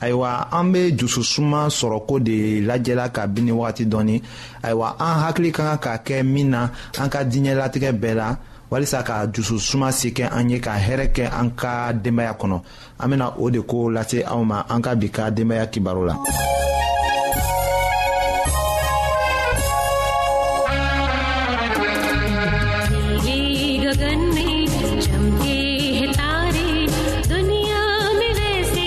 ayiwa an bɛ dususuma sɔrɔko de lajɛla ka bin ni wagati dɔɔni ayiwa an hakili ka kan ka kɛ min na an ka diɲɛlatigɛ bɛɛ la walisa ka dususuma se kɛ an ye ka hɛrɛ kɛ an ka denbaya kɔnɔ an bɛna o de ko lase aw ma an ka bi ka denbaya kibaru la.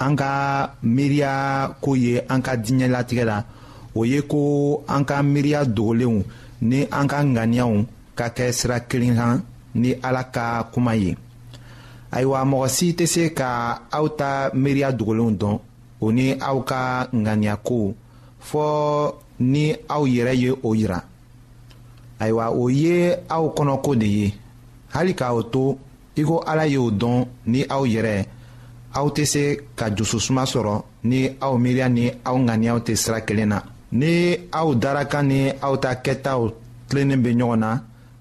an ka miiriya ko ye an ka diɲɛ latigɛ la o ye ko an ka miiriya dogolenw ni an ka ŋaniyaw ka kɛ sira kelen kan ni ala ka kuma ye ayiwa mɔgɔ si tɛ se ka aw ta miiriya dogolenw dɔn o ni aw ka ŋaniya ko fɔɔ ni aw yɛrɛ ye o yira ayiwa o ye aw kɔnɔko de ye hali ka o to i ko ala y'o dɔn ni aw yɛrɛ aw tɛ se ka dususuma sɔrɔ ni aw miiriya ni aw ŋaniyaw tɛ sira kelen na ni aw daraka ni aw ta kɛtaw tilennen bɛ ɲɔgɔn na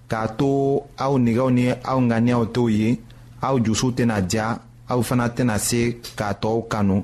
k'a to aw nɛgɛw ni aw ŋaniyaw t'o ye aw dusu tɛna diya aw fana tɛna se k'a tɔw kanu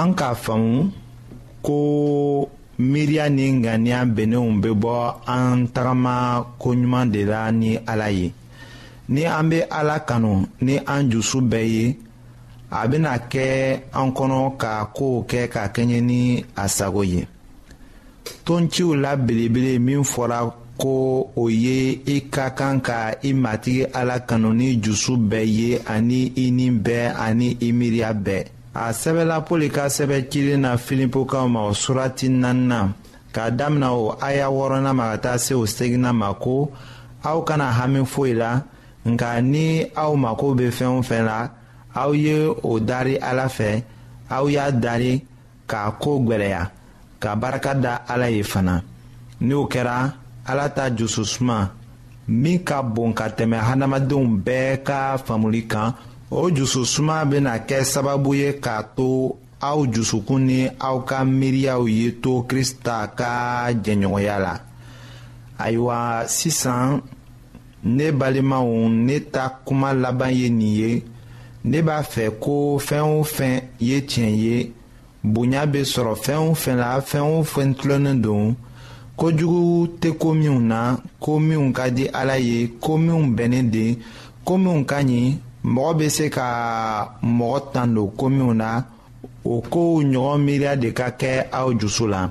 an k'a faamu ko miiriya ni ŋaniya bɛnnenw bɛ bɔ an tagama koɲuman de la ni ala ye ni an bɛ ala kanu ni an dusu bɛɛ ye a bɛna kɛ an kɔnɔ ka kow kɛ ka kɛɲɛ ni a sago ye tonciw la belebele min fɔra ko o ye i ka kan ka i matigi ala kanu ni dusu bɛɛ ye ani i ni bɛɛ ani i miiriya bɛɛ a sɛbɛla pɔli ka sɛbɛ cilen na filipokaw ma o surati naaninan k'a damina o aya wɔɔrɔnan ma ka taa se o seginna ma ko aw kana hami foyi la nka ni aw mako bɛ fɛn o fɛn la aw ye o dari ala fɛ aw y'a dari k'a ko gwɛlɛya ka barika da ala ye fana ni o kɛra ala ta jususuma min ka bon ka tɛmɛ hadamadenw bɛɛ ka faamuli kan o jususuma bɛna kɛ sababu ye k'a to aw jusukun ni aw ka miiriyaw ye to krista ka jɛɲɔgɔnya la ayiwa sisan ne balimaw ne ta kuma laban ye nin ye ne b'a fɛ ko fɛn o fɛn ye tiɲɛ ye bonya bɛ sɔrɔ fɛn o fɛn la fɛn o fɛn tilennen don kojugu tɛ ko minnu na ko minnu ka di ala ye ko minnu bɛnnen de ko minnu ka ɲi mɔgɔ bɛ se ka mɔgɔ tan don ko minnu na o kow ɲɔgɔn miiriya de ka kɛ aw dusu la.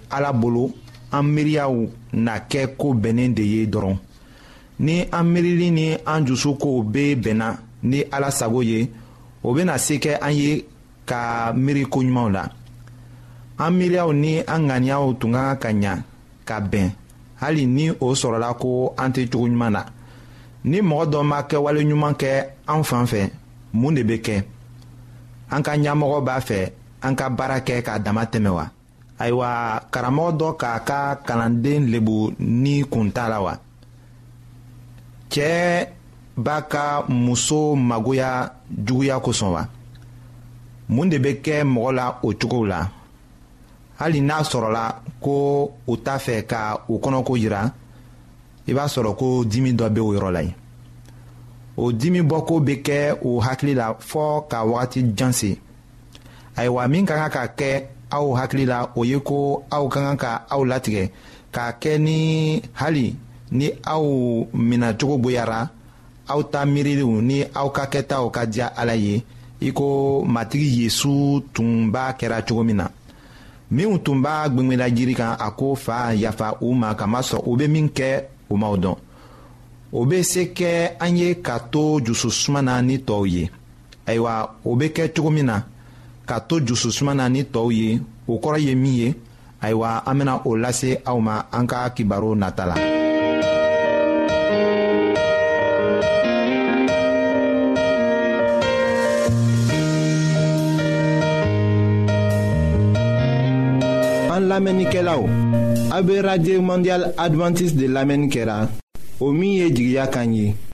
ala bolo an miiriyaw na kɛ ko bɛnnen de ye dɔrɔn ni an miirili ni an dusu kow bɛ bɛnna ni ala sago ye o bɛna se kɛ an ye ka miiri ko ɲumanw la an miiriyaw ni an ŋaniyaw tun ka kan ka ɲa ka bɛn hali ni o sɔrɔla ko an tɛ cogo ɲuman na ni mɔgɔ dɔ ma kɛwale ɲuman kɛ an fan fɛ mun de bɛ kɛ an ka ɲɛmɔgɔ b'a fɛ an ka baara kɛ k'a dama tɛmɛ wa. ayiwa karamɔgɔ dɔ k'a ka kalanden lebu ni kun t'a la wa cɛɛ b'a ka muso magoya juguya kosɔn wa mun de bɛ kɛ mɔgɔ la o cogow la hali n'a sɔrɔla ko u t'a fɛ ka u kɔnɔko jira i b'a sɔrɔ ko dimi dɔ bɛ o yɔrɔ la yen o dimi bɔko bɛ kɛ u hakili la fɔɔ ka wagati jan se ayiwa min ka kan ka kɛ aw hakili la o ye ko aw ka kan ka aw latigɛ k'a kɛ ni hali ni aw minɛcogo boyara aw ta miiririw ni aw ka kɛtaw ka diya ala ye i ko matigi yesu tun b'a kɛra cogo min na minnu tun b'a gwengwela jiri kan a ko fa yafa u ma kamasɔrɔ u bɛ min kɛ u m'aw dɔn o bɛ se kɛ an ye ka to jususuma na ni tɔw ye ayiwa o bɛ kɛ cogo min na ka to jususuma na ni tɔw ye o kɔrɔ ye min ye ayiwa an bɛna o lase aw ma an ka kibaru nata la. an lamɛnnikɛlaw a bɛ radio mondial adventiste de lamɛnni kɛra o min ye jigiya kan ye.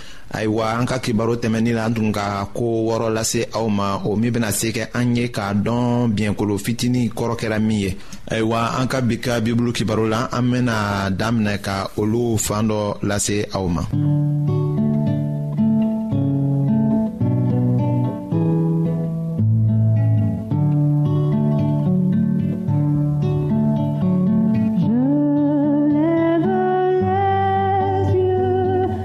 ayiwa an ka kibaru tɛmɛnin na an tun ka ko wɔɔrɔ lase aw ma o min bɛna se kɛ an ye k'a dɔn biɲɛkolo fitinin kɔrɔ kɛra min ye ayiwa an ka bi ka bibulu kibaru la an bɛna daminɛ ka olu fan dɔ lase aw ma.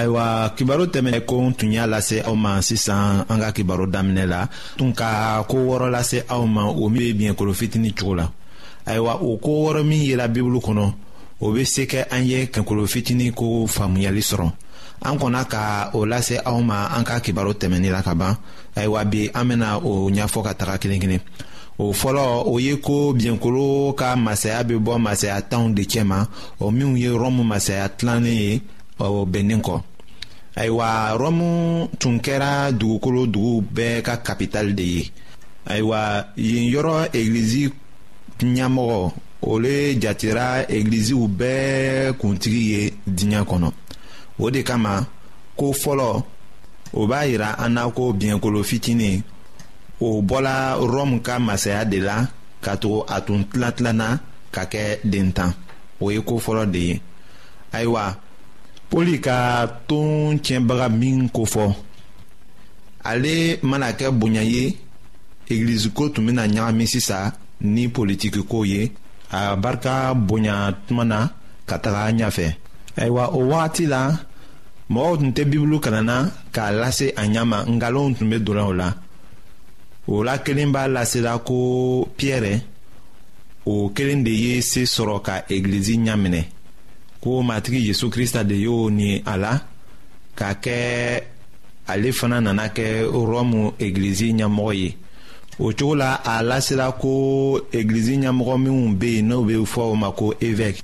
ayiwa kibaru tɛmɛnɛ ko n tun y'a lase aw ma sisan an ka kibaru daminɛ la tun ka ko wɔɔrɔ lase aw ma o min bɛ biɲɛkolo fitini cogo la ayiwa o ko wɔɔrɔ min yera bibulu kɔnɔ o bɛ se kɛ an ye kɛkolo fitini ko faamuyali sɔrɔ an kɔnna ka o lase aw ma an ka kibaru tɛmɛnni la ka ban ayiwa bi an bena o ɲɛfɔ ka taga kelen kelen o fɔlɔ o ye ko biɲɛkolo ka masaya be bɔ masaya tanw de cɛma o minw ye rɔmu masaya tilannen ye o bɛnnin kɔ ayiwa rɔmu tun kɛra dugukolo dugu bɛɛ ka kapitali de ye ayiwa yen yɔrɔ egilizi ɲɛmɔgɔ o le jatera egiliziw bɛɛ kuntigi ye diɲɛ kɔnɔ o de kama ko fɔlɔ o b'a yira an na ko biɲɛkolo fitinin o bɔla rɔmu ka masaya de la ka tugu a tun tilatilanna ka kɛ dentan o ye ko fɔlɔ de ye ayiwa poli ka ton tiɲɛbaga min kofɔ ale mana kɛ bonya ye egiliziko tun bɛna ɲagami sisan ni politikiko ye a barika bonya tuma na ka taga ɲɛfɛ ayiwa o wagati la mɔgɔw tun tɛ bibulu kalanna k'a lase a ɲɛ ma nkalonw tun bɛ donna o la o la kelen b'a lasela ko piyɛrɛ o kelen de ye se sɔrɔ ka egilizi ɲaminɛ ko matigi yesu krista de y'o ni a la k'a kɛ ale fana nana kɛ rɔmu egilizi ɲɛmɔgɔ ye o cogo la a lasela ko egilizi ɲɛmɔgɔ minnu bɛ yen n'o bɛ fɔ o ma ko evɛki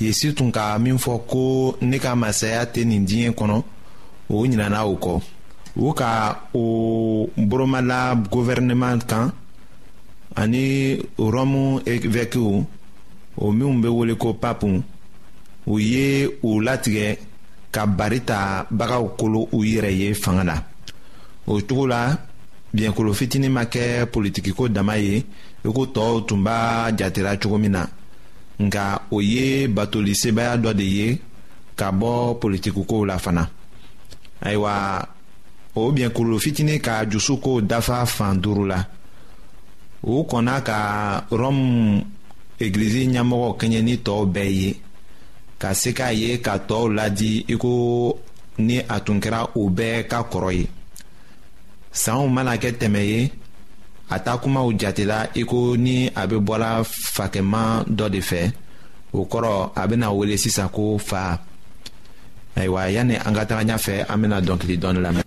yesu tun ka min fɔ ko ne ka masaya tɛ nin diɲɛ kɔnɔ o ɲinana o kɔ o ka o boromala gofɛrɛneman kan ani rɔmu evɛkiw o minnu bɛ wele ko papu u ye u latigɛ ka bari ta bagaw kolo u yɛrɛ ye fanga la o cogo la biɲɛkolo fitinin ma kɛ politikiko dama ye i ko tɔɔw tun b'a jatera cogo min na nka o ye batoli sebaaya dɔ de ye ka bɔ politikukow la fana ayiwa o biɲɛkuru fitinin ka jusuko dafa fan duuru la u kɔnna ka rɔmu egilizi ɲɛmɔgɔ kɛɲɛ ni tɔw bɛɛ ye ka se k'a ye ka tɔw ladi i ko ni a tun kɛra u bɛɛ ka kɔrɔ ye sanw mana kɛ tɛmɛ ye a taa kumaw jatela i ko ni a bɛ bɔla fakɛma dɔ de fɛ o kɔrɔ a bɛna wele sisan ko fa ayiwa yanni an ka taga ɲɛfɛ an bɛna dɔnkili dɔɔni lamɛn.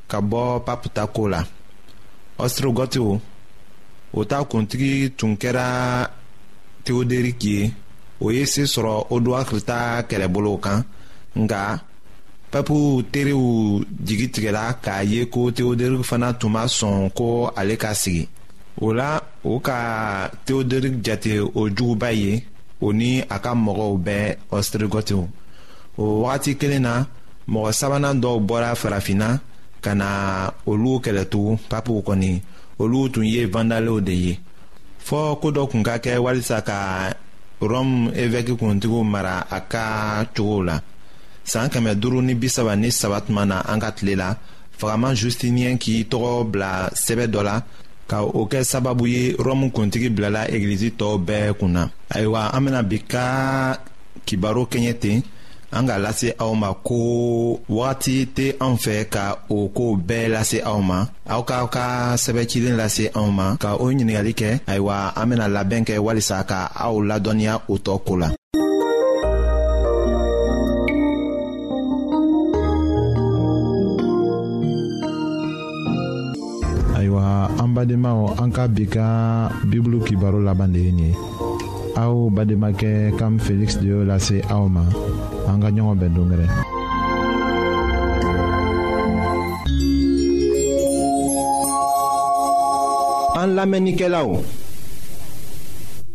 ka bɔ papu ta ko la ɔstrogɔtiw o ta kuntigi tun kɛra teoderiki ye o ye se sɔrɔ oduwakiri ta kɛlɛbolow kan nka papu teriw jigi tigɛra k'a ye ko teoderiki fana tun ma sɔn ko ale ka sigi o la o ka teoderiki jate o juguba ye o ni a ka mɔgɔw bɛɛ ɔstrigɔtiw o wagati kelen na mɔgɔ sabanan dɔw bɔra farafinna ka na olu kɛlɛtugu papiw kɔni olu tun ye vandalew de ye fɔɔ ko dɔ tun ka kɛ walisa ka rɔmu evɛki kuntigiw mara a ka cogow la saan kɛmɛ duuru ni bisaba ni saba tuma na an ka tile la fagaman justiniyɛn k'i tɔgɔ bila sɛbɛ dɔ la ka o kɛ sababu ye rɔmu kuntigi bilala egilizi tɔw bɛɛ kun na ayiwa an bena bi ka kibaro kɛɲɛ ten an k'a lase aw ma ko wagati tɛ anw fɛ ka o kow bɛɛ lase aw ma aw k'aw ka sɛbɛn cilen lase anw ma ka o ɲininkali kɛ ayiwa an bɛna labɛn kɛ walisa ka aw ladɔnniya o tɔ ko la. ayiwa an badenmaw an ka bi ka bibulu kibaro laban de ye nin ye. aw bademakɛ kam feliksi de y'o lase aw ma an ka ɲɔgɔn bɛn dongɛrɛ an lamɛnnikɛlaw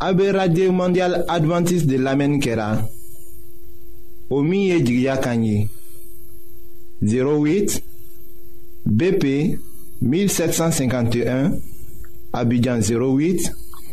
a be radio mondial adventiste de lamɛnni kɛra o min ye jigiya kan ye 08 BP 1751 Abidjan 08